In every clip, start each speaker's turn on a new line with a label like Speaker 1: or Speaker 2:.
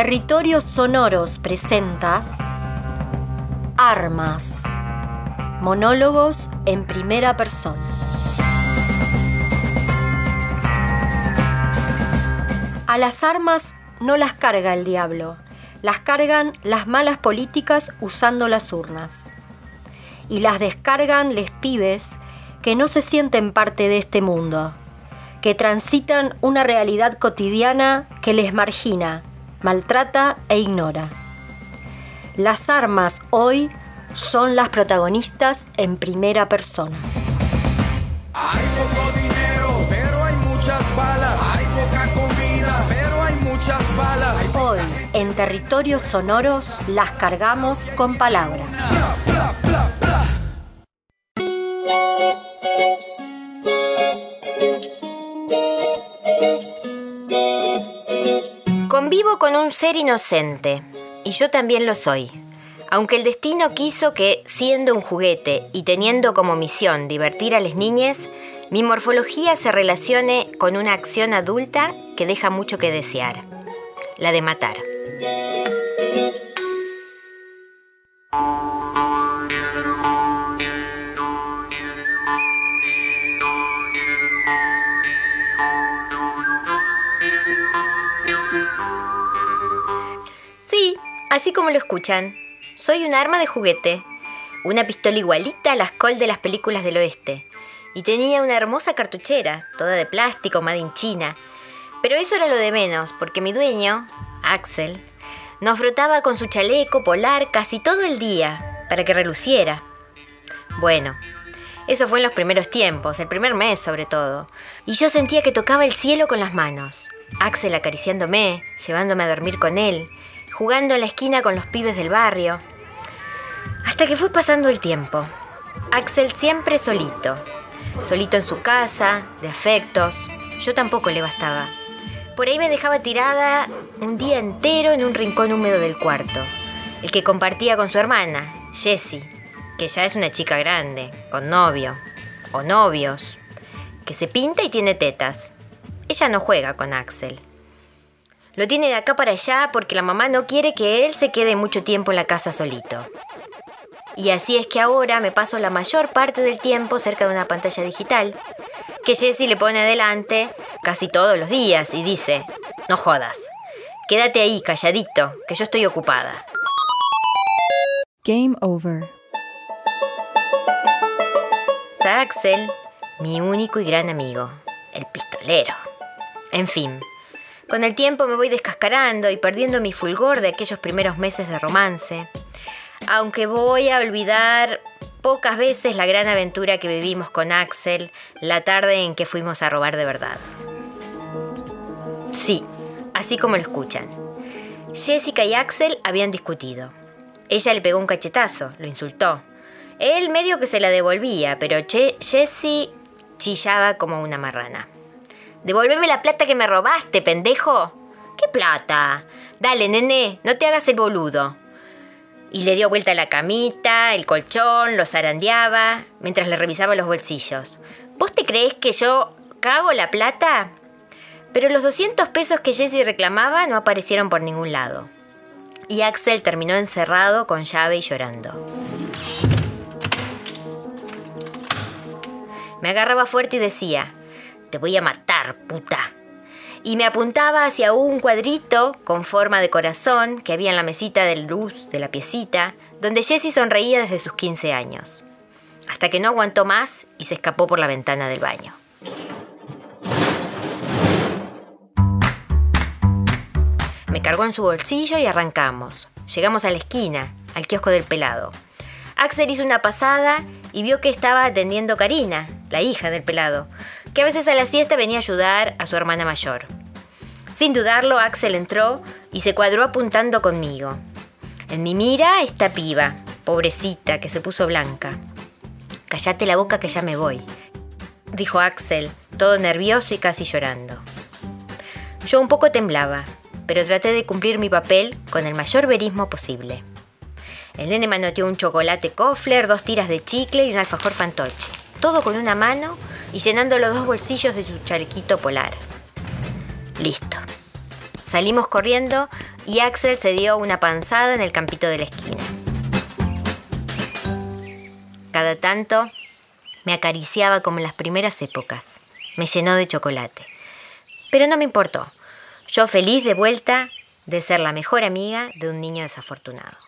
Speaker 1: Territorios Sonoros presenta Armas. Monólogos en primera persona. A las armas no las carga el diablo, las cargan las malas políticas usando las urnas. Y las descargan les pibes que no se sienten parte de este mundo, que transitan una realidad cotidiana que les margina, maltrata e ignora. Las armas hoy son las protagonistas en primera persona.
Speaker 2: Hay poco dinero, pero hay muchas balas. Hay poca comida, pero hay muchas balas.
Speaker 1: Hoy, en territorios sonoros, las cargamos con palabras.
Speaker 2: Bla, bla, bla.
Speaker 3: Con un ser inocente, y yo también lo soy. Aunque el destino quiso que, siendo un juguete y teniendo como misión divertir a las niñas, mi morfología se relacione con una acción adulta que deja mucho que desear, la de matar. Así como lo escuchan, soy un arma de juguete, una pistola igualita a las Colt de las películas del oeste, y tenía una hermosa cartuchera, toda de plástico, made in China. Pero eso era lo de menos, porque mi dueño, Axel, nos frotaba con su chaleco polar casi todo el día, para que reluciera. Bueno, eso fue en los primeros tiempos, el primer mes sobre todo, y yo sentía que tocaba el cielo con las manos. Axel acariciándome, llevándome a dormir con él, jugando en la esquina con los pibes del barrio. Hasta que fue pasando el tiempo. Axel siempre solito. Solito en su casa, de afectos. Yo tampoco le bastaba. Por ahí me dejaba tirada un día entero en un rincón húmedo del cuarto. El que compartía con su hermana, Jessie, que ya es una chica grande, con novio. O novios. Que se pinta y tiene tetas. Ella no juega con Axel. Lo tiene de acá para allá porque la mamá no quiere que él se quede mucho tiempo en la casa solito. Y así es que ahora me paso la mayor parte del tiempo cerca de una pantalla digital, que Jessie le pone adelante casi todos los días y dice, no jodas, quédate ahí calladito, que yo estoy ocupada.
Speaker 4: Game over.
Speaker 3: Está Axel, mi único y gran amigo, el pistolero. En fin, con el tiempo me voy descascarando y perdiendo mi fulgor de aquellos primeros meses de romance, aunque voy a olvidar pocas veces la gran aventura que vivimos con Axel la tarde en que fuimos a robar de verdad. Sí, así como lo escuchan. Jessica y Axel habían discutido. Ella le pegó un cachetazo, lo insultó. Él medio que se la devolvía, pero che Jessie chillaba como una marrana. Devolveme la plata que me robaste, pendejo. ¿Qué plata? Dale, nene, no te hagas el boludo. Y le dio vuelta la camita, el colchón, lo zarandeaba, mientras le revisaba los bolsillos. ¿Vos te crees que yo cago la plata? Pero los 200 pesos que Jessie reclamaba no aparecieron por ningún lado. Y Axel terminó encerrado con llave y llorando. Me agarraba fuerte y decía, te voy a matar, puta. Y me apuntaba hacia un cuadrito con forma de corazón que había en la mesita de luz de la piecita, donde Jessie sonreía desde sus 15 años. Hasta que no aguantó más y se escapó por la ventana del baño. Me cargó en su bolsillo y arrancamos. Llegamos a la esquina, al kiosco del pelado. Axel hizo una pasada y vio que estaba atendiendo Karina, la hija del pelado, que a veces a la siesta venía a ayudar a su hermana mayor. Sin dudarlo, Axel entró y se cuadró apuntando conmigo. En mi mira esta piba, pobrecita, que se puso blanca. Cállate la boca que ya me voy, dijo Axel, todo nervioso y casi llorando. Yo un poco temblaba, pero traté de cumplir mi papel con el mayor verismo posible. El nene manoteó un chocolate Kofler, dos tiras de chicle y un alfajor fantoche. Todo con una mano y llenando los dos bolsillos de su chalequito polar. Listo. Salimos corriendo y Axel se dio una panzada en el campito de la esquina. Cada tanto me acariciaba como en las primeras épocas. Me llenó de chocolate. Pero no me importó. Yo feliz de vuelta de ser la mejor amiga de un niño desafortunado.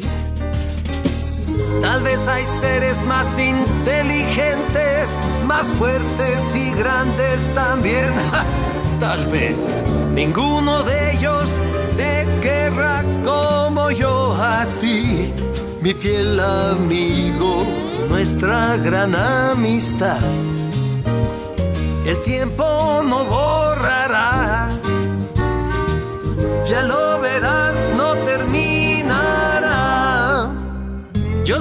Speaker 4: Tal vez hay seres más inteligentes, más fuertes y grandes también. Tal vez ninguno de ellos te querrá como yo a ti, mi fiel amigo, nuestra gran amistad. El tiempo no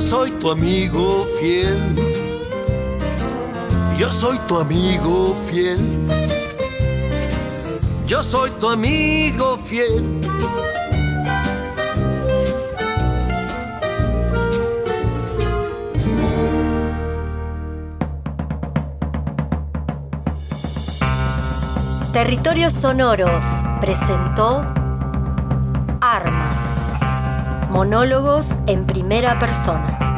Speaker 4: Soy tu amigo fiel. Yo soy tu amigo fiel. Yo soy tu amigo fiel.
Speaker 1: Territorios Sonoros presentó Armas. Monólogos en primera persona.